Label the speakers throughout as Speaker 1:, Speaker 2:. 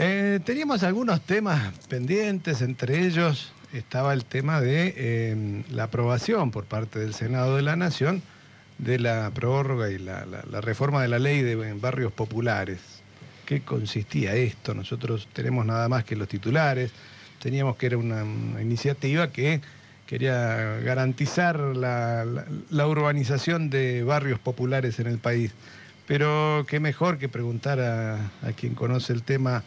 Speaker 1: Eh, teníamos algunos temas pendientes, entre ellos estaba el tema de eh, la aprobación por parte del Senado de la Nación de la prórroga y la, reforma de la ley de barrios populares. ¿Qué consistía esto? Nosotros tenemos nada más que los titulares, teníamos que era una, iniciativa que quería garantizar la, urbanización de barrios populares en el país. Pero qué mejor que preguntar a quien conoce el tema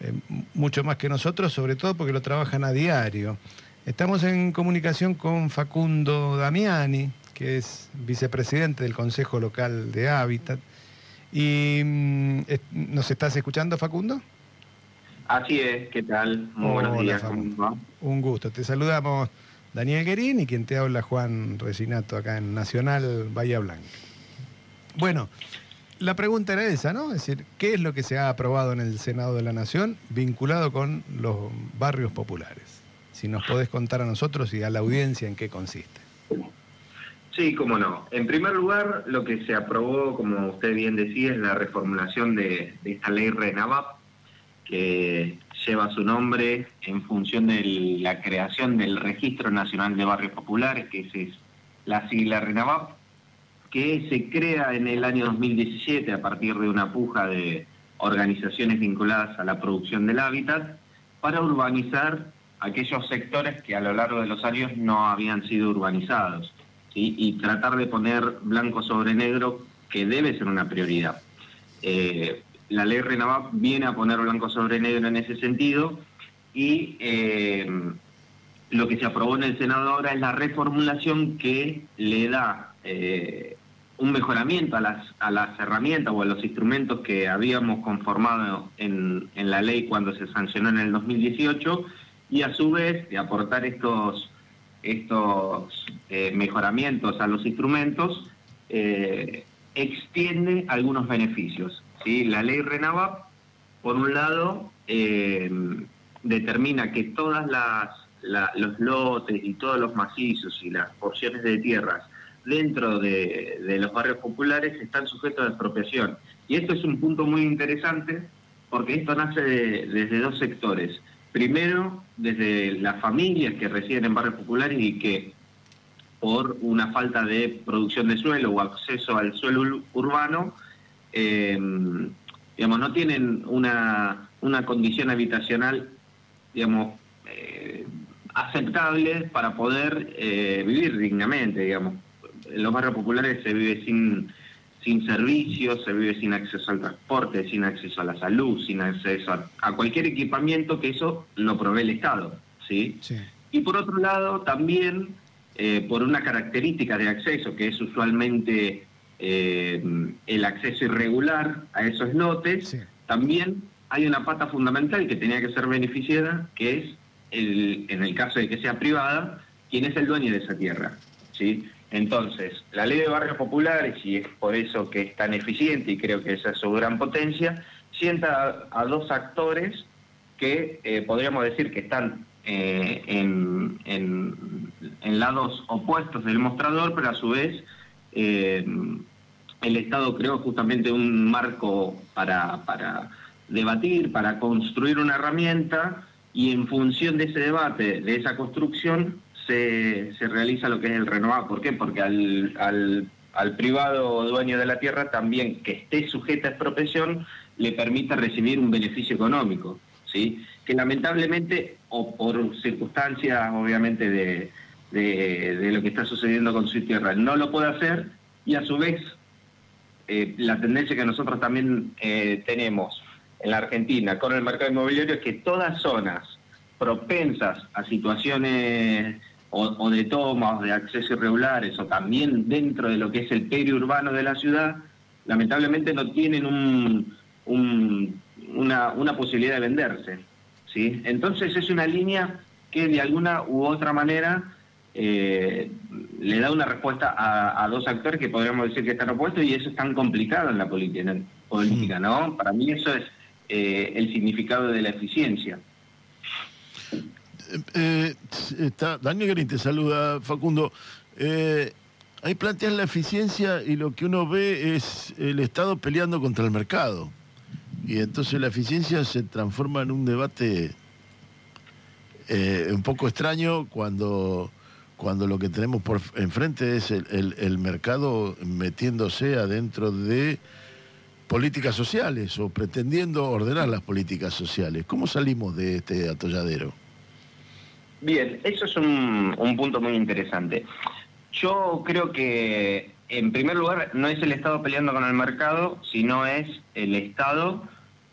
Speaker 1: eh, mucho más que nosotros, sobre todo porque lo trabajan a diario. Estamos en comunicación con Facundo Damiani, que es vicepresidente del Consejo Local de Hábitat. ¿Y mm, nos estás escuchando, Facundo?
Speaker 2: Así es, ¿qué tal? Muy buenos días.
Speaker 1: Un gusto. Te saludamos Daniel Guerín y quien te habla Juan Resinato acá en Nacional Bahía Blanca. Bueno, la pregunta era esa, ¿no? Es decir, ¿qué es lo que se ha aprobado en el Senado de la Nación vinculado con los barrios populares? Si nos podés contar a nosotros y a la audiencia en qué consiste.
Speaker 2: Sí, cómo no. En primer lugar, lo que se aprobó, como usted bien decía, es la reformulación de, esta ley RENAVAP, que lleva su nombre en función de la creación del Registro Nacional de Barrios Populares, que es la sigla RENAVAP, que se crea en el año 2017 a partir de una puja de organizaciones vinculadas a la producción del hábitat para urbanizar aquellos sectores que a lo largo de los años no habían sido urbanizados y tratar de poner blanco sobre negro que debe ser una prioridad. Eh, la ley RENAVAP viene a poner blanco sobre negro en ese sentido y eh, lo que se aprobó en el Senado ahora es la reformulación que le da eh, un mejoramiento a las, a las herramientas o a los instrumentos que habíamos conformado en, en la ley cuando se sancionó en el 2018 y a su vez de aportar estos, estos eh, mejoramientos a los instrumentos, eh, extiende algunos beneficios. ¿sí? La ley RENAVAP, por un lado, eh, determina que todas las, los lotes y todos los macizos y las porciones de tierras dentro de, los barrios populares están sujetos a expropiación. Y esto es un punto muy interesante porque esto nace desde dos sectores. Primero, desde las familias que residen en barrios populares y que por una falta de producción de suelo o acceso al suelo urbano, em, digamos, no tienen una, una condición habitacional, digamos, eh, aceptable para poder eh, vivir dignamente, digamos en los barrios populares se vive sin, sin servicios, se vive sin acceso al transporte, sin acceso a la salud, sin acceso a, cualquier equipamiento que eso lo provee el Estado. ¿sí? Y por otro lado, también eh, por una característica de acceso, que es usualmente eh, el acceso irregular a esos lotes, también hay una pata fundamental que tenía que ser beneficiada, que es, el, en el caso de que sea privada, quién es el dueño de esa tierra. ¿sí? Entonces, la ley de barrios populares, y es por eso que es tan eficiente y creo que esa es su gran potencia, sienta a, dos actores que eh, podríamos decir que están eh, en, lados opuestos del mostrador, pero a su vez eh, el Estado creó justamente un marco para, para debatir, para construir una herramienta y en función de ese debate, de esa construcción, se, realiza lo que es el renovado. ¿Por qué? Porque al, al, privado dueño de la tierra también que esté sujeta a expropiación le permita recibir un beneficio económico, ¿sí? que lamentablemente, o por circunstancias obviamente de, de, lo que está sucediendo con su tierra, no lo puede hacer y a su vez eh, la tendencia que nosotros también eh, tenemos en la Argentina con el mercado inmobiliario es que todas zonas propensas a situaciones o, de tomas, de acceso irregulares, o también dentro de lo que es el periurbano de la ciudad, lamentablemente no tienen un, una, una, posibilidad de venderse. ¿sí? Entonces es una línea que de alguna u otra manera eh, le da una respuesta a, dos actores que podríamos decir que están opuestos y eso es tan complicado en la política, política ¿no? Para mí eso es eh, el significado de la eficiencia.
Speaker 3: Eh, está, Daniel Garín te saluda, Facundo. Eh, ahí plantean la eficiencia y lo que uno ve es el Estado peleando contra el mercado. Y entonces la eficiencia se transforma en un debate eh, un poco extraño cuando, cuando lo que tenemos enfrente es el mercado metiéndose adentro de políticas sociales o pretendiendo ordenar las políticas sociales. ¿Cómo salimos de este atolladero?
Speaker 2: Bien, eso es un, punto muy interesante. Yo creo que, en primer lugar, no es el Estado peleando con el mercado, sino es el Estado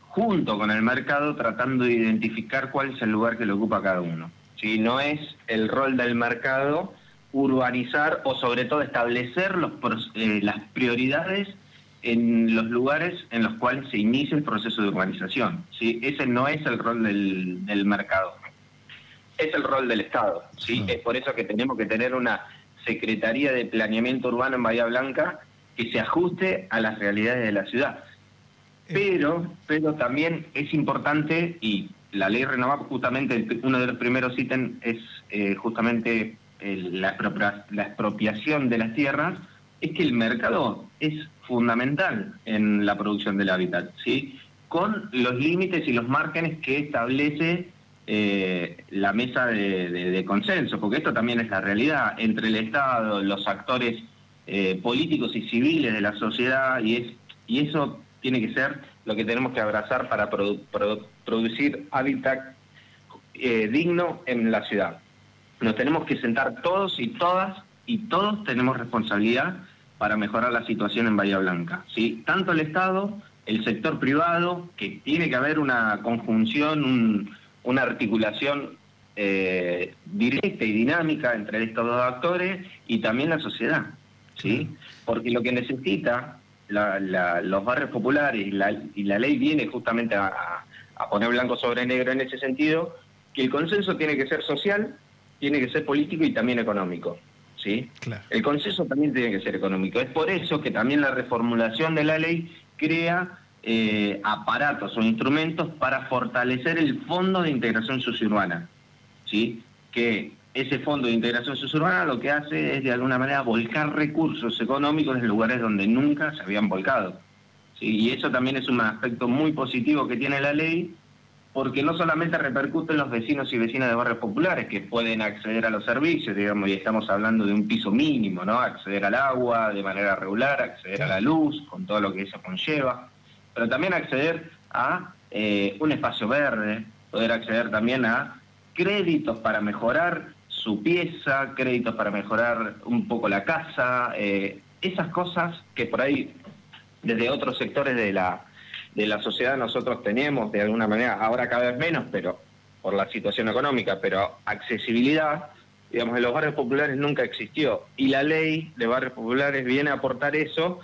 Speaker 2: junto con el mercado tratando de identificar cuál es el lugar que le ocupa cada uno. Si no es el rol del mercado urbanizar o sobre todo establecer los, eh, las prioridades en los lugares en los cuales se inicia el proceso de urbanización. ¿sí? Ese no es el rol del, del mercado es el rol del Estado. ¿sí? Es por eso que tenemos que tener una Secretaría de Planeamiento Urbano en Bahía Blanca que se ajuste a las realidades de la ciudad. Eh. Pero, pero también es importante, y la ley renovada justamente uno de los primeros ítems es eh, justamente la, la expropiación de las tierras, es que el mercado es fundamental en la producción del hábitat, ¿sí? con los límites y los márgenes que establece eh, la mesa de, consenso, porque esto también es la realidad entre el Estado, los actores eh, políticos y civiles de la sociedad, y, es, y eso tiene que ser lo que tenemos que abrazar para producir hábitat eh, digno en la ciudad. Nos tenemos que sentar todos y todas, y todos tenemos responsabilidad para mejorar la situación en Bahía Blanca. ¿sí? Tanto el Estado, el sector privado, que tiene que haber una conjunción, un, una articulación eh, directa y dinámica entre estos dos actores y también la sociedad, ¿sí? Porque lo que necesita los barrios populares y la, ley viene justamente a, poner blanco sobre negro en ese sentido, que el consenso tiene que ser social, tiene que ser político y también económico. ¿sí? El consenso también tiene que ser económico. Es por eso que también la reformulación de la ley crea eh, aparatos o instrumentos para fortalecer el Fondo de Integración Suburbana, ¿sí? que ese Fondo de Integración Suburbana lo que hace es de alguna manera volcar recursos económicos en lugares donde nunca se habían volcado. ¿sí? Y eso también es un aspecto muy positivo que tiene la ley, porque no solamente repercute en los vecinos y vecinas de barrios populares que pueden acceder a los servicios, digamos, y estamos hablando de un piso mínimo, ¿no? Acceder al agua de manera regular, acceder a la luz, con todo lo que eso conlleva pero también acceder a eh, un espacio verde, poder acceder también a créditos para mejorar su pieza, créditos para mejorar un poco la casa, eh, esas cosas que por ahí desde otros sectores de la, de la sociedad nosotros tenemos de alguna manera, ahora cada vez menos, pero por la situación económica, pero accesibilidad, digamos, en los barrios populares nunca existió. Y la ley de barrios populares viene a aportar eso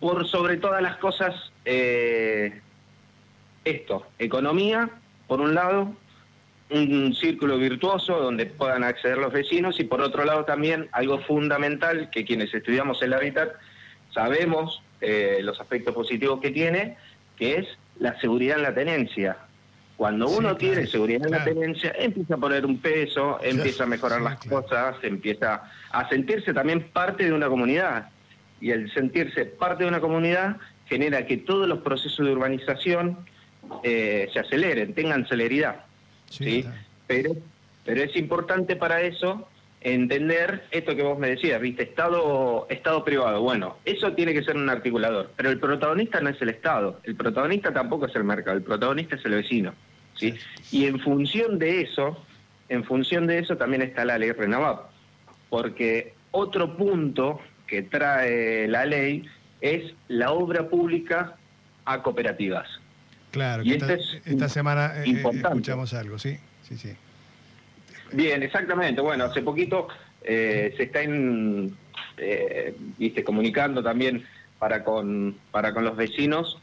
Speaker 2: por sobre todas las cosas eh, esto, economía, por un lado, un círculo virtuoso donde puedan acceder los vecinos y por otro lado también algo fundamental que quienes estudiamos el hábitat sabemos eh, los aspectos positivos que tiene, que es la seguridad en la tenencia. Cuando uno tiene seguridad en la tenencia, empieza a poner un peso, empieza a mejorar las cosas, empieza a sentirse también parte de una comunidad y el sentirse parte de una comunidad genera que todos los procesos de urbanización eh, se aceleren, tengan celeridad. Sí, Pero, pero es importante para eso entender esto que vos me decías, ¿viste? Estado, Estado privado. Bueno, eso tiene que ser un articulador, pero el protagonista no es el Estado, el protagonista tampoco es el mercado, el protagonista es el vecino. ¿sí? Y en función de eso, en función de eso también está la ley Renovap, porque otro punto que trae la ley es la obra pública a cooperativas.
Speaker 1: Claro, y esta, esta semana eh, eh, escuchamos algo, ¿sí? Sí, sí.
Speaker 2: Bien, exactamente. Bueno, hace poquito eh, se está viste, comunicando también para con, para con los vecinos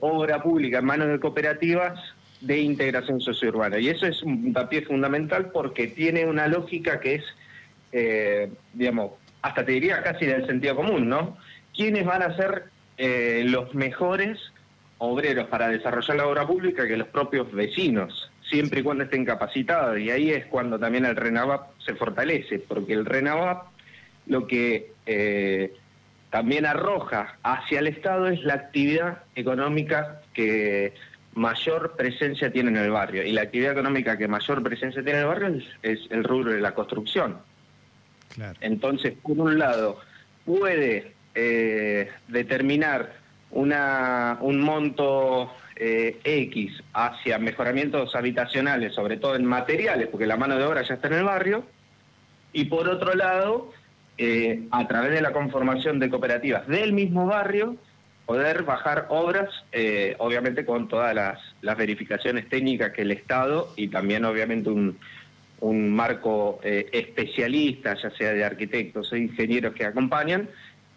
Speaker 2: obra pública en manos de cooperativas de integración sociourbana. Y eso es un papier fundamental porque tiene una lógica que es, digamos, hasta te diría casi del sentido común, ¿no? ¿Quiénes van a ser eh, los mejores obreros para desarrollar la obra pública que los propios vecinos, siempre y cuando estén capacitados? Y ahí es cuando también el RENAVAP se fortalece, porque el RENAVAP lo que eh, también arroja hacia el Estado es la actividad económica que mayor presencia tiene en el barrio. Y la actividad económica que mayor presencia tiene en el barrio es, el rubro de la construcción. Entonces, por un lado, puede eh, determinar una, un monto eh, X hacia mejoramientos habitacionales, sobre todo en materiales, porque la mano de obra ya está en el barrio, y por otro lado, eh, a través de la conformación de cooperativas del mismo barrio, poder bajar obras, eh, obviamente con todas las, verificaciones técnicas que el Estado y también obviamente un, marco eh, especialista, ya sea de arquitectos o ingenieros que acompañan,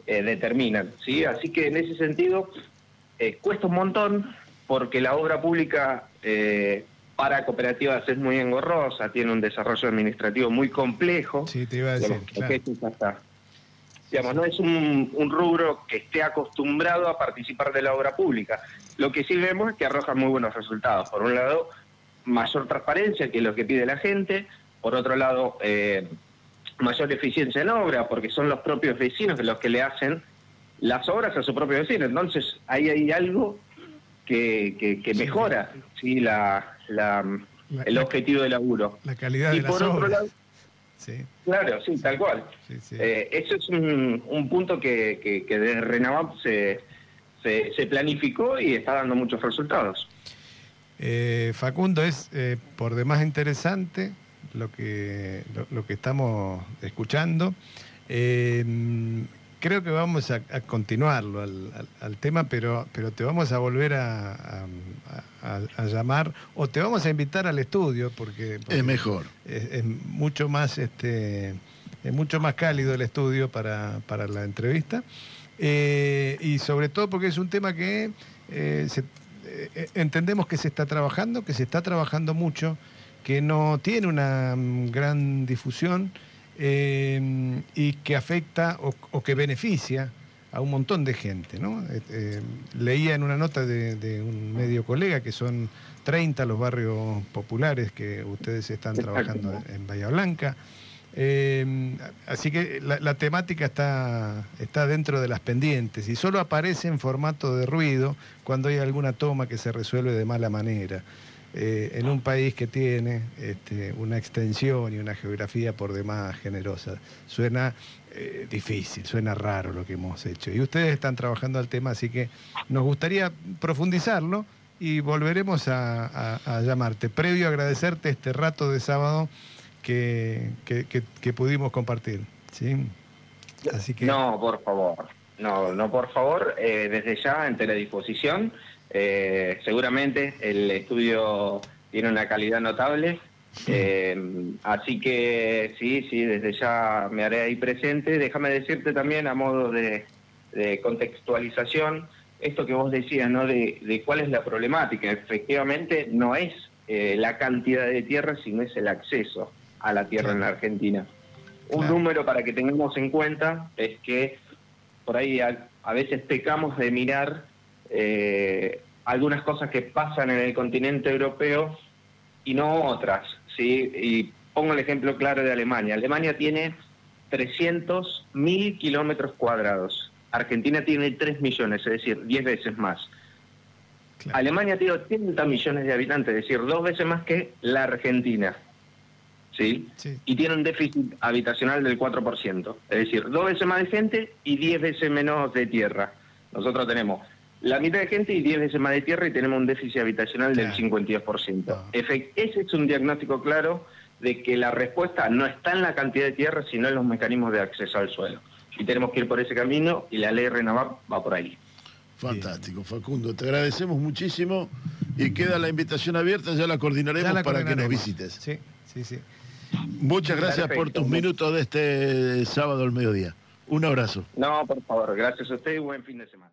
Speaker 2: determinan. ¿sí? Así que en ese sentido cuesta un montón porque la obra pública para cooperativas es muy engorrosa, tiene un desarrollo administrativo muy complejo.
Speaker 1: Sí, te iba a decir.
Speaker 2: Digamos, no es un, rubro que esté acostumbrado a participar de la obra pública. Lo que sí vemos es que arroja muy buenos resultados. Por un lado, mayor transparencia, que es lo que pide la gente. Por otro lado, eh, mayor eficiencia en obra, porque son los propios vecinos los que le hacen las obras a su propio vecino. Entonces, ahí hay algo que, mejora ¿sí? la, el objetivo del laburo.
Speaker 1: La calidad y por otro lado,
Speaker 2: Claro, sí, tal cual. Eh, eso es un, punto que, que, de Renavap se, se, planificó y está dando muchos resultados.
Speaker 1: Eh, Facundo, es eh, por demás interesante lo que, lo, que estamos escuchando creo que vamos a, continuarlo al, tema, pero, pero te vamos a volver a, llamar o te vamos a invitar al estudio porque,
Speaker 3: es mejor.
Speaker 1: Es, mucho más este es mucho más cálido el estudio para, la entrevista eh, y sobre todo porque es un tema que eh, eh, entendemos que se está trabajando, que se está trabajando mucho, que no tiene una mm, gran difusión eh, y que afecta o, que beneficia a un montón de gente. ¿no? Eh, eh, leía en una nota de, un medio colega que son 30 los barrios populares que ustedes están trabajando en Bahía Blanca. Así que la, temática está, está dentro de las pendientes y solo aparece en formato de ruido cuando hay alguna toma que se resuelve de mala manera. Eh, en un país que tiene este, una extensión y una geografía por demás generosa. Suena eh, difícil, suena raro lo que hemos hecho. Y ustedes están trabajando al tema, así que nos gustaría profundizarlo y volveremos a, llamarte. Previo a agradecerte este rato de sábado que, que, pudimos compartir. ¿sí?
Speaker 2: Así que... No, por favor. No, no, por favor, eh, desde ya, ante la disposición. Eh, seguramente el estudio tiene una calidad notable, eh, así que sí, sí, desde ya me haré ahí presente. Déjame decirte también a modo de, contextualización, esto que vos decías, ¿no? De, cuál es la problemática. Efectivamente, no es eh, la cantidad de tierra, sino es el acceso a la tierra en la Argentina. Un número para que tengamos en cuenta es que por ahí a, a veces pecamos de mirar eh, algunas cosas que pasan en el continente europeo y no otras. ¿sí? Y pongo el ejemplo claro de Alemania. Alemania tiene 300.000 kilómetros cuadrados. Argentina tiene 3 millones, es decir, 10 veces más. Alemania tiene 80 millones de habitantes, es decir, dos veces más que la Argentina. ¿Sí? Y tiene un déficit habitacional del 4%, es decir, dos veces más de gente y 10 veces menos de tierra. Nosotros tenemos la mitad de gente y 10 veces más de tierra y tenemos un déficit habitacional del 52%. Ese es un diagnóstico claro de que la respuesta no está en la cantidad de tierra, sino en los mecanismos de acceso al suelo. Y tenemos que ir por ese camino y la ley Renavap va por ahí.
Speaker 3: Fantástico, Facundo. Te agradecemos muchísimo y queda la invitación abierta, ya la coordinaremos para que nos visites.
Speaker 1: Sí, sí, sí.
Speaker 3: Muchas gracias por tus minutos de este sábado al mediodía. Un abrazo.
Speaker 2: No, por favor, gracias a usted y buen fin de semana.